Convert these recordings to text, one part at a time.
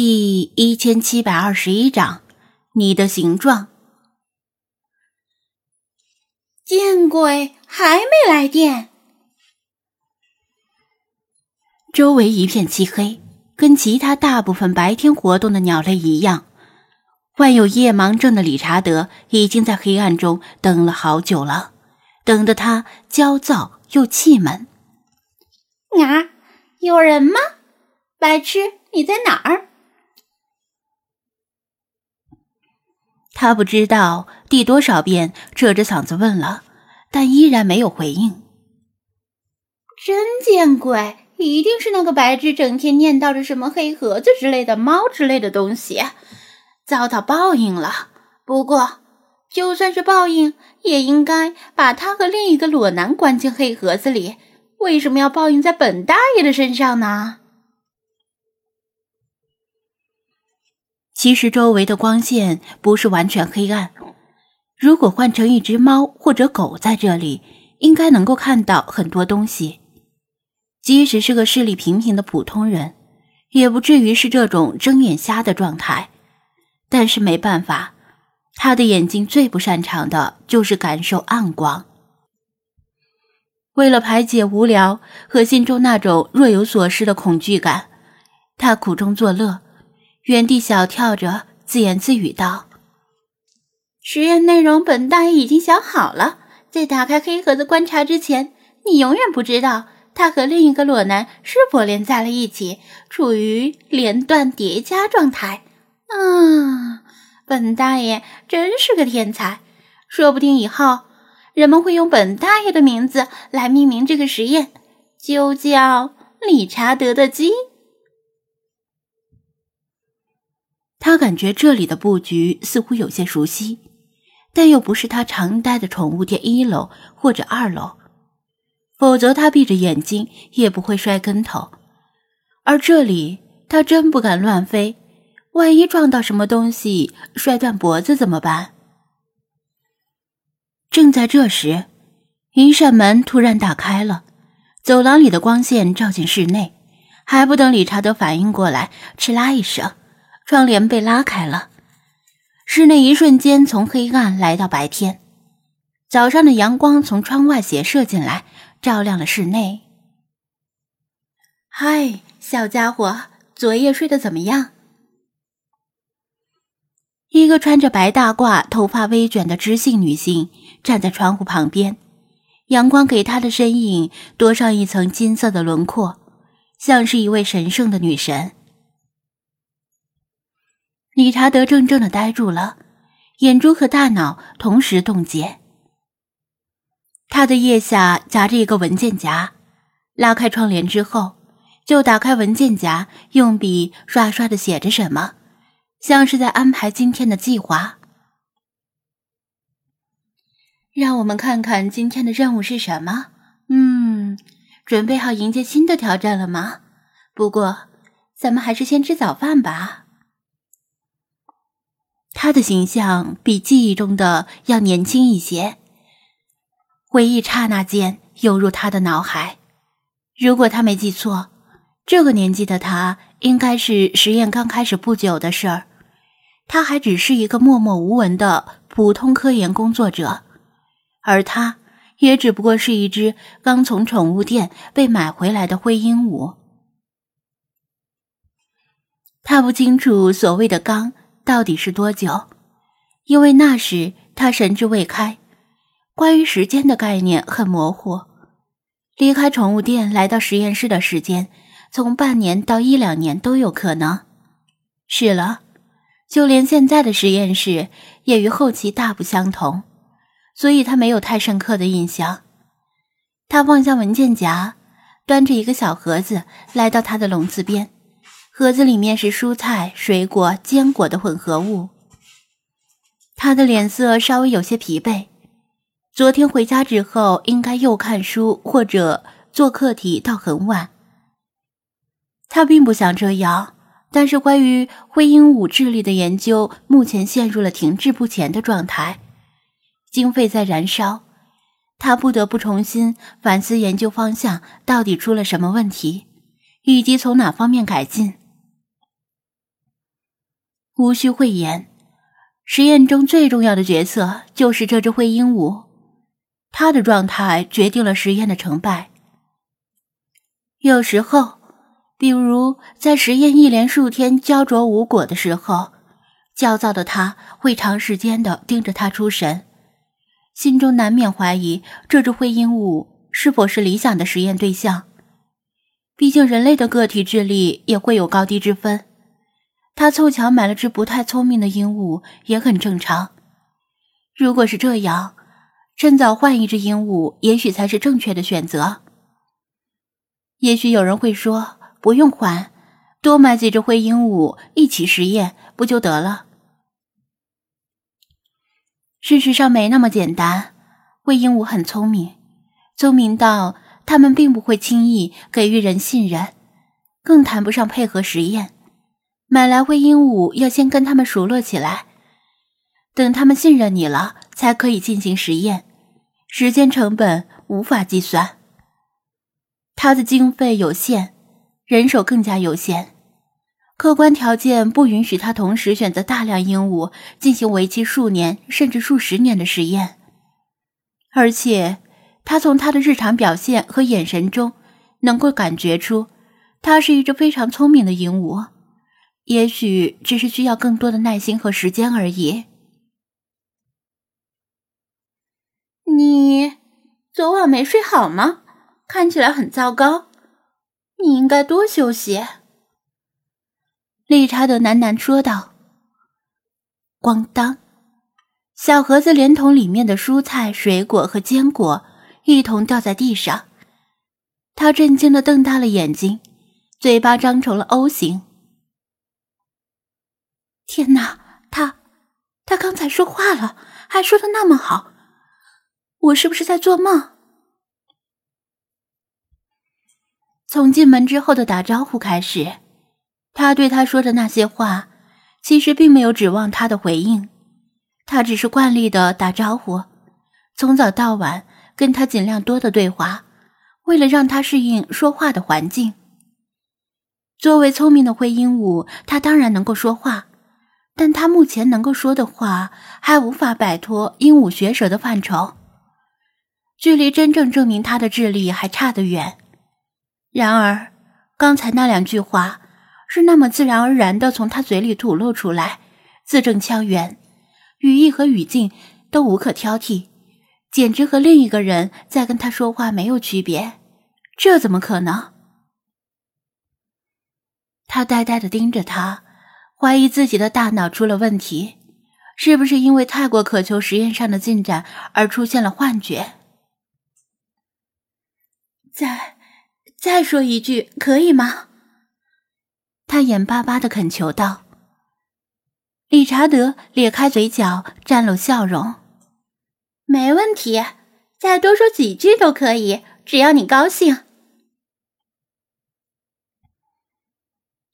第一千七百二十一章，你的形状。见鬼，还没来电！周围一片漆黑，跟其他大部分白天活动的鸟类一样。患有夜盲症的理查德已经在黑暗中等了好久了，等得他焦躁又气闷。啊，有人吗？白痴，你在哪儿？他不知道第多少遍扯着嗓子问了，但依然没有回应。真见鬼！一定是那个白痴整天念叨着什么黑盒子之类的猫之类的东西，遭到报应了。不过，就算是报应，也应该把他和另一个裸男关进黑盒子里。为什么要报应在本大爷的身上呢？其实周围的光线不是完全黑暗，如果换成一只猫或者狗在这里，应该能够看到很多东西。即使是个视力平平的普通人，也不至于是这种睁眼瞎的状态。但是没办法，他的眼睛最不擅长的就是感受暗光。为了排解无聊和心中那种若有所失的恐惧感，他苦中作乐。原地小跳着，自言自语道：“实验内容本大爷已经想好了，在打开黑盒子观察之前，你永远不知道他和另一个裸男是否连在了一起，处于连断叠加状态。啊，本大爷真是个天才！说不定以后人们会用本大爷的名字来命名这个实验，就叫理查德的鸡。”他感觉这里的布局似乎有些熟悉，但又不是他常待的宠物店一楼或者二楼，否则他闭着眼睛也不会摔跟头。而这里他真不敢乱飞，万一撞到什么东西摔断脖子怎么办？正在这时，一扇门突然打开了，走廊里的光线照进室内，还不等理查德反应过来，哧啦一声。窗帘被拉开了，室内一瞬间从黑暗来到白天。早上的阳光从窗外斜射进来，照亮了室内。嗨，小家伙，昨夜睡得怎么样？一个穿着白大褂、头发微卷的知性女性站在窗户旁边，阳光给她的身影多上一层金色的轮廓，像是一位神圣的女神。理查德怔怔的呆住了，眼珠和大脑同时冻结。他的腋下夹着一个文件夹，拉开窗帘之后，就打开文件夹，用笔刷刷的写着什么，像是在安排今天的计划。让我们看看今天的任务是什么。嗯，准备好迎接新的挑战了吗？不过，咱们还是先吃早饭吧。他的形象比记忆中的要年轻一些。回忆刹那间涌入他的脑海。如果他没记错，这个年纪的他应该是实验刚开始不久的事儿。他还只是一个默默无闻的普通科研工作者，而他也只不过是一只刚从宠物店被买回来的灰鹦鹉。他不清楚所谓的“刚”。到底是多久？因为那时他神志未开，关于时间的概念很模糊。离开宠物店来到实验室的时间，从半年到一两年都有可能。是了，就连现在的实验室也与后期大不相同，所以他没有太深刻的印象。他放下文件夹，端着一个小盒子来到他的笼子边。盒子里面是蔬菜、水果、坚果的混合物。他的脸色稍微有些疲惫，昨天回家之后应该又看书或者做课题到很晚。他并不想这样，但是关于灰鹦鹉智力的研究目前陷入了停滞不前的状态，经费在燃烧，他不得不重新反思研究方向到底出了什么问题，以及从哪方面改进。无需讳言，实验中最重要的角色就是这只灰鹦鹉，它的状态决定了实验的成败。有时候，比如在实验一连数天焦灼无果的时候，焦躁的他会长时间的盯着它出神，心中难免怀疑这只灰鹦鹉是否是理想的实验对象。毕竟人类的个体智力也会有高低之分。他凑巧买了只不太聪明的鹦鹉，也很正常。如果是这样，趁早换一只鹦鹉，也许才是正确的选择。也许有人会说，不用换，多买几只灰鹦鹉一起实验不就得了？事实上没那么简单。灰鹦鹉很聪明，聪明到它们并不会轻易给予人信任，更谈不上配合实验。买来灰鹦鹉要先跟他们熟络起来，等他们信任你了，才可以进行实验，时间成本无法计算。他的经费有限，人手更加有限，客观条件不允许他同时选择大量鹦鹉进行为期数年甚至数十年的实验。而且，他从他的日常表现和眼神中能够感觉出，他是一只非常聪明的鹦鹉。也许只是需要更多的耐心和时间而已。你昨晚没睡好吗？看起来很糟糕。你应该多休息。”理查德喃喃说道。咣当，小盒子连同里面的蔬菜、水果和坚果一同掉在地上。他震惊的瞪大了眼睛，嘴巴张成了 O 型。天哪，他，他刚才说话了，还说的那么好，我是不是在做梦？从进门之后的打招呼开始，他对他说的那些话，其实并没有指望他的回应，他只是惯例的打招呼，从早到晚跟他尽量多的对话，为了让他适应说话的环境。作为聪明的灰鹦鹉，他当然能够说话。但他目前能够说的话还无法摆脱鹦鹉学舌的范畴，距离真正证明他的智力还差得远。然而，刚才那两句话是那么自然而然的从他嘴里吐露出来，字正腔圆，语义和语境都无可挑剔，简直和另一个人在跟他说话没有区别。这怎么可能？他呆呆的盯着他。怀疑自己的大脑出了问题，是不是因为太过渴求实验上的进展而出现了幻觉？再再说一句，可以吗？他眼巴巴的恳求道。理查德咧开嘴角，绽露笑容：“没问题，再多说几句都可以，只要你高兴。”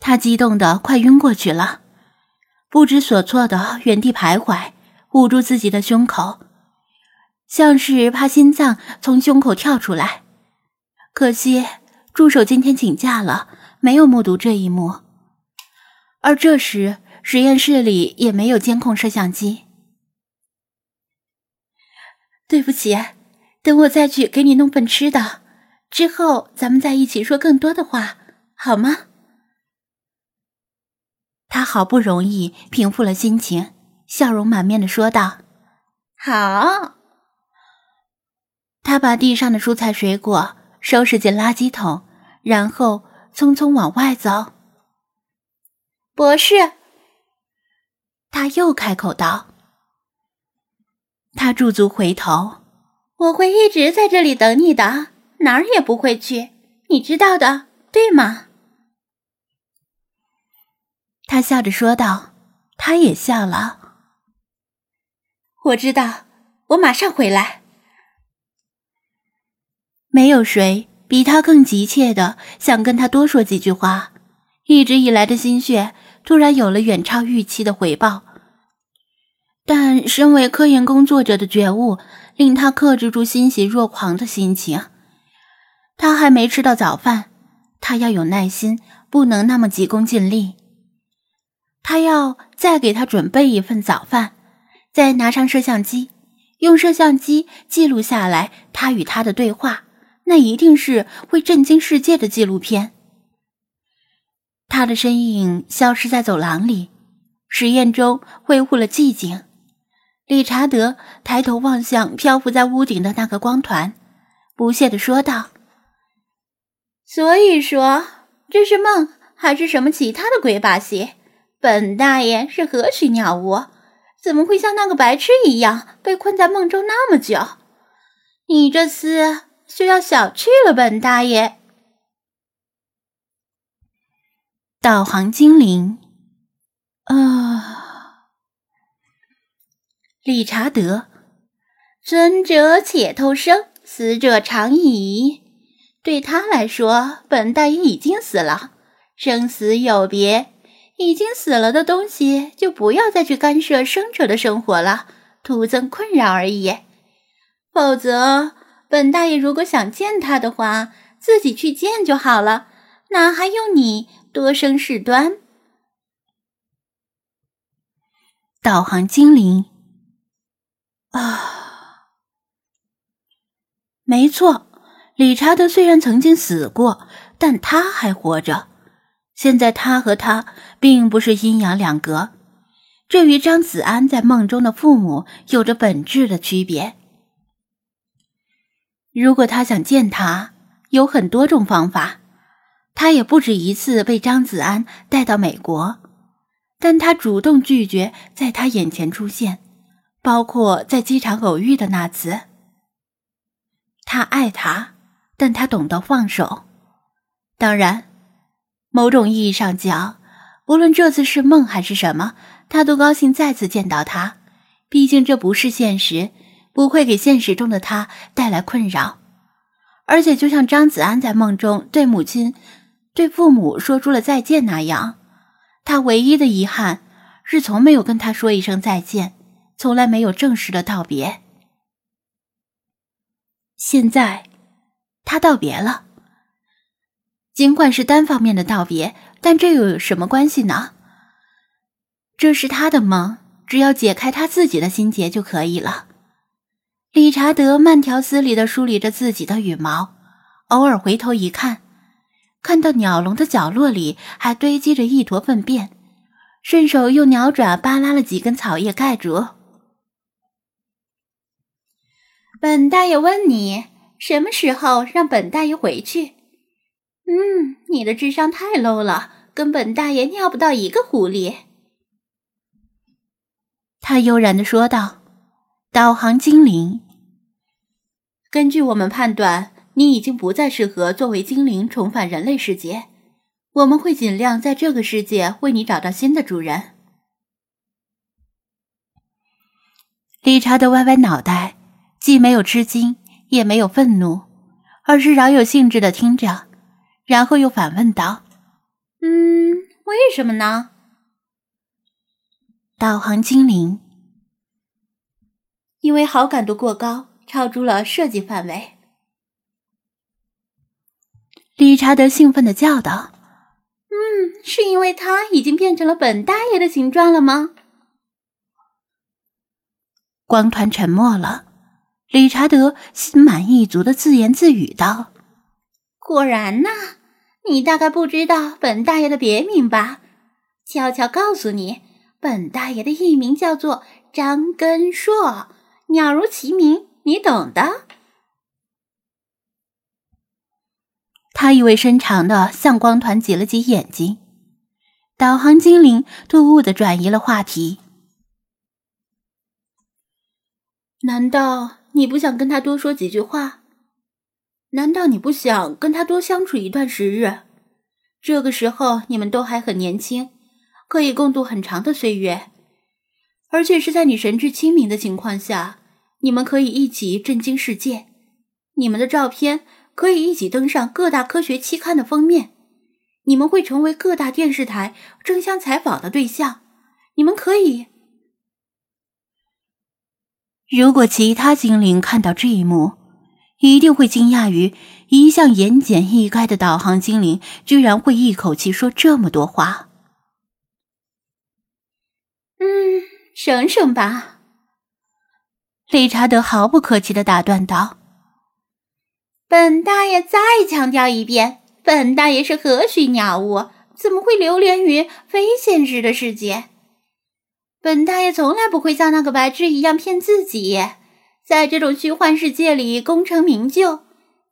他激动的快晕过去了，不知所措的原地徘徊，捂住自己的胸口，像是怕心脏从胸口跳出来。可惜助手今天请假了，没有目睹这一幕。而这时实验室里也没有监控摄像机。对不起，等我再去给你弄份吃的，之后咱们再一起说更多的话，好吗？他好不容易平复了心情，笑容满面的说道：“好。”他把地上的蔬菜水果收拾进垃圾桶，然后匆匆往外走。博士，他又开口道：“他驻足回头，我会一直在这里等你的，哪儿也不会去，你知道的，对吗？”他笑着说道：“他也笑了。我知道，我马上回来。”没有谁比他更急切的想跟他多说几句话。一直以来的心血突然有了远超预期的回报。但身为科研工作者的觉悟令他克制住欣喜若狂的心情。他还没吃到早饭，他要有耐心，不能那么急功近利。他要再给他准备一份早饭，再拿上摄像机，用摄像机记录下来他与他的对话，那一定是会震惊世界的纪录片。他的身影消失在走廊里，实验中恢复了寂静。理查德抬头望向漂浮在屋顶的那个光团，不屑地说道：“所以说，这是梦还是什么其他的鬼把戏？本大爷是何许鸟物？怎么会像那个白痴一样被困在梦中那么久？你这厮就要小觑了本大爷。”导航精灵，啊。理查德，尊者且偷生，死者长矣。对他来说，本大爷已经死了，生死有别。已经死了的东西，就不要再去干涉生者的生活了，徒增困扰而已。否则，本大爷如果想见他的话，自己去见就好了，哪还用你多生事端？导航精灵。啊，没错，理查德虽然曾经死过，但他还活着。现在他和他并不是阴阳两隔，这与张子安在梦中的父母有着本质的区别。如果他想见他，有很多种方法。他也不止一次被张子安带到美国，但他主动拒绝在他眼前出现。包括在机场偶遇的那次，他爱他，但他懂得放手。当然，某种意义上讲，无论这次是梦还是什么，他都高兴再次见到他。毕竟这不是现实，不会给现实中的他带来困扰。而且，就像张子安在梦中对母亲、对父母说出了再见那样，他唯一的遗憾是从没有跟他说一声再见。从来没有正式的道别，现在他道别了。尽管是单方面的道别，但这又有什么关系呢？这是他的梦，只要解开他自己的心结就可以了。理查德慢条斯理的梳理着自己的羽毛，偶尔回头一看，看到鸟笼的角落里还堆积着一坨粪便，顺手用鸟爪扒拉了几根草叶盖住。本大爷问你什么时候让本大爷回去？嗯，你的智商太 low 了，跟本大爷尿不到一个壶里。他悠然的说道：“导航精灵，根据我们判断，你已经不再适合作为精灵重返人类世界。我们会尽量在这个世界为你找到新的主人。”理查德歪歪脑袋。既没有吃惊，也没有愤怒，而是饶有兴致的听着，然后又反问道：“嗯，为什么呢？”导航精灵，因为好感度过高，超出了设计范围。理查德兴奋的叫道：“嗯，是因为它已经变成了本大爷的形状了吗？”光团沉默了。理查德心满意足的自言自语道：“果然呐，你大概不知道本大爷的别名吧？悄悄告诉你，本大爷的艺名叫做张根硕，鸟如其名，你懂的。”他意味深长的向光团挤了挤眼睛。导航精灵突兀的转移了话题：“难道？”你不想跟他多说几句话？难道你不想跟他多相处一段时日？这个时候你们都还很年轻，可以共度很长的岁月，而且是在你神志清明的情况下，你们可以一起震惊世界。你们的照片可以一起登上各大科学期刊的封面，你们会成为各大电视台争相采访的对象。你们可以。如果其他精灵看到这一幕，一定会惊讶于一向言简意赅的导航精灵居然会一口气说这么多话。嗯省省吧。理查德毫不客气的打断道：“本大爷再强调一遍，本大爷是何许鸟物，怎么会流连于非现实的世界？本大爷从来不会像那个白痴一样骗自己，在这种虚幻世界里功成名就。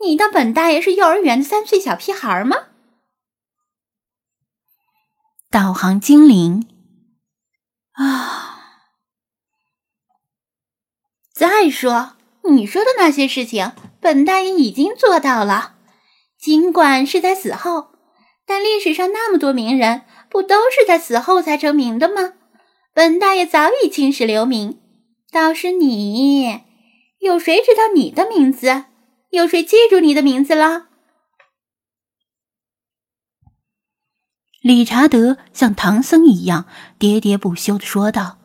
你当本大爷是幼儿园的三岁小屁孩吗？”导航精灵啊！再说，你说的那些事情，本大爷已经做到了。尽管是在死后，但历史上那么多名人，不都是在死后才成名的吗？本大爷早已青史留名。倒是你，有谁知道你的名字？有谁记住你的名字了？理查德像唐僧一样喋喋不休的说道：“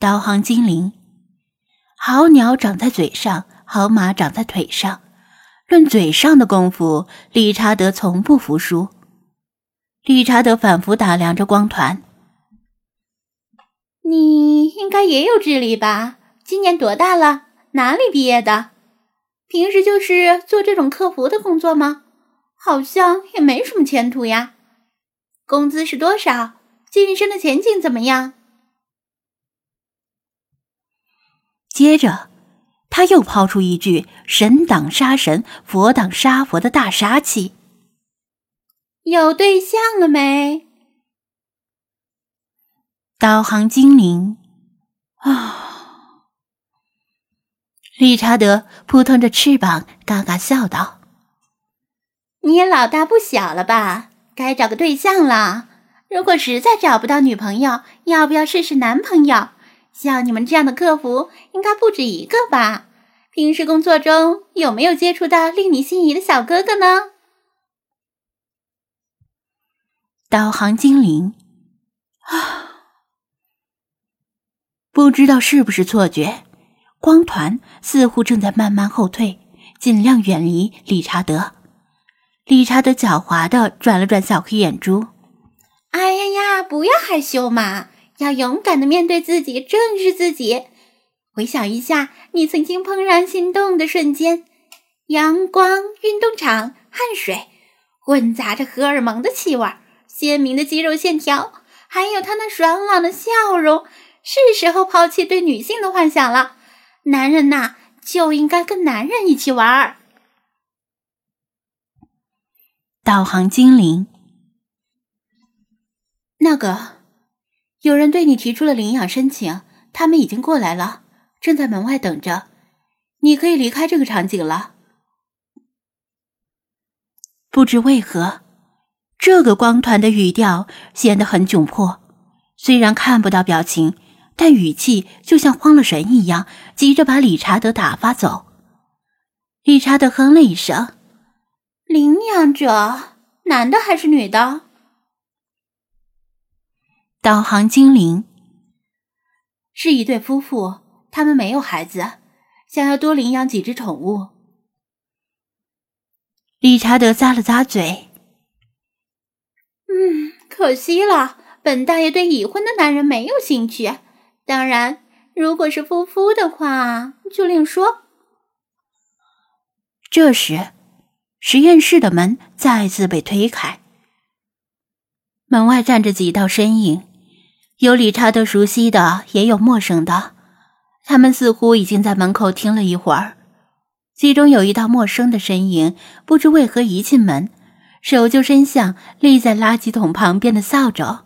导航精灵，好鸟长在嘴上，好马长在腿上。论嘴上的功夫，理查德从不服输。”理查德反复打量着光团：“你应该也有智力吧？今年多大了？哪里毕业的？平时就是做这种客服的工作吗？好像也没什么前途呀。”工资是多少？晋升的前景怎么样？接着，他又抛出一句“神挡杀神，佛挡杀佛”的大杀器。有对象了没？导航精灵啊！理查德扑腾着翅膀，嘎嘎笑道：“你也老大不小了吧？”该找个对象了。如果实在找不到女朋友，要不要试试男朋友？像你们这样的客服，应该不止一个吧？平时工作中有没有接触到令你心仪的小哥哥呢？导航精灵啊，不知道是不是错觉，光团似乎正在慢慢后退，尽量远离理查德。理查德狡猾的转了转小黑眼珠。“哎呀呀，不要害羞嘛，要勇敢的面对自己，正视自己。回想一下你曾经怦然心动的瞬间：阳光、运动场、汗水，混杂着荷尔蒙的气味，鲜明的肌肉线条，还有他那爽朗的笑容。是时候抛弃对女性的幻想了。男人呐，就应该跟男人一起玩儿。”导航精灵，那个有人对你提出了领养申请，他们已经过来了，正在门外等着。你可以离开这个场景了。不知为何，这个光团的语调显得很窘迫。虽然看不到表情，但语气就像慌了神一样，急着把理查德打发走。理查德哼了一声。领养者，男的还是女的？导航精灵是一对夫妇，他们没有孩子，想要多领养几只宠物。理查德咂了咂嘴，嗯，可惜了，本大爷对已婚的男人没有兴趣。当然，如果是夫妇的话，就另说。这时。实验室的门再次被推开，门外站着几道身影，有理查德熟悉的，也有陌生的。他们似乎已经在门口听了一会儿。其中有一道陌生的身影，不知为何一进门，手就伸向立在垃圾桶旁边的扫帚。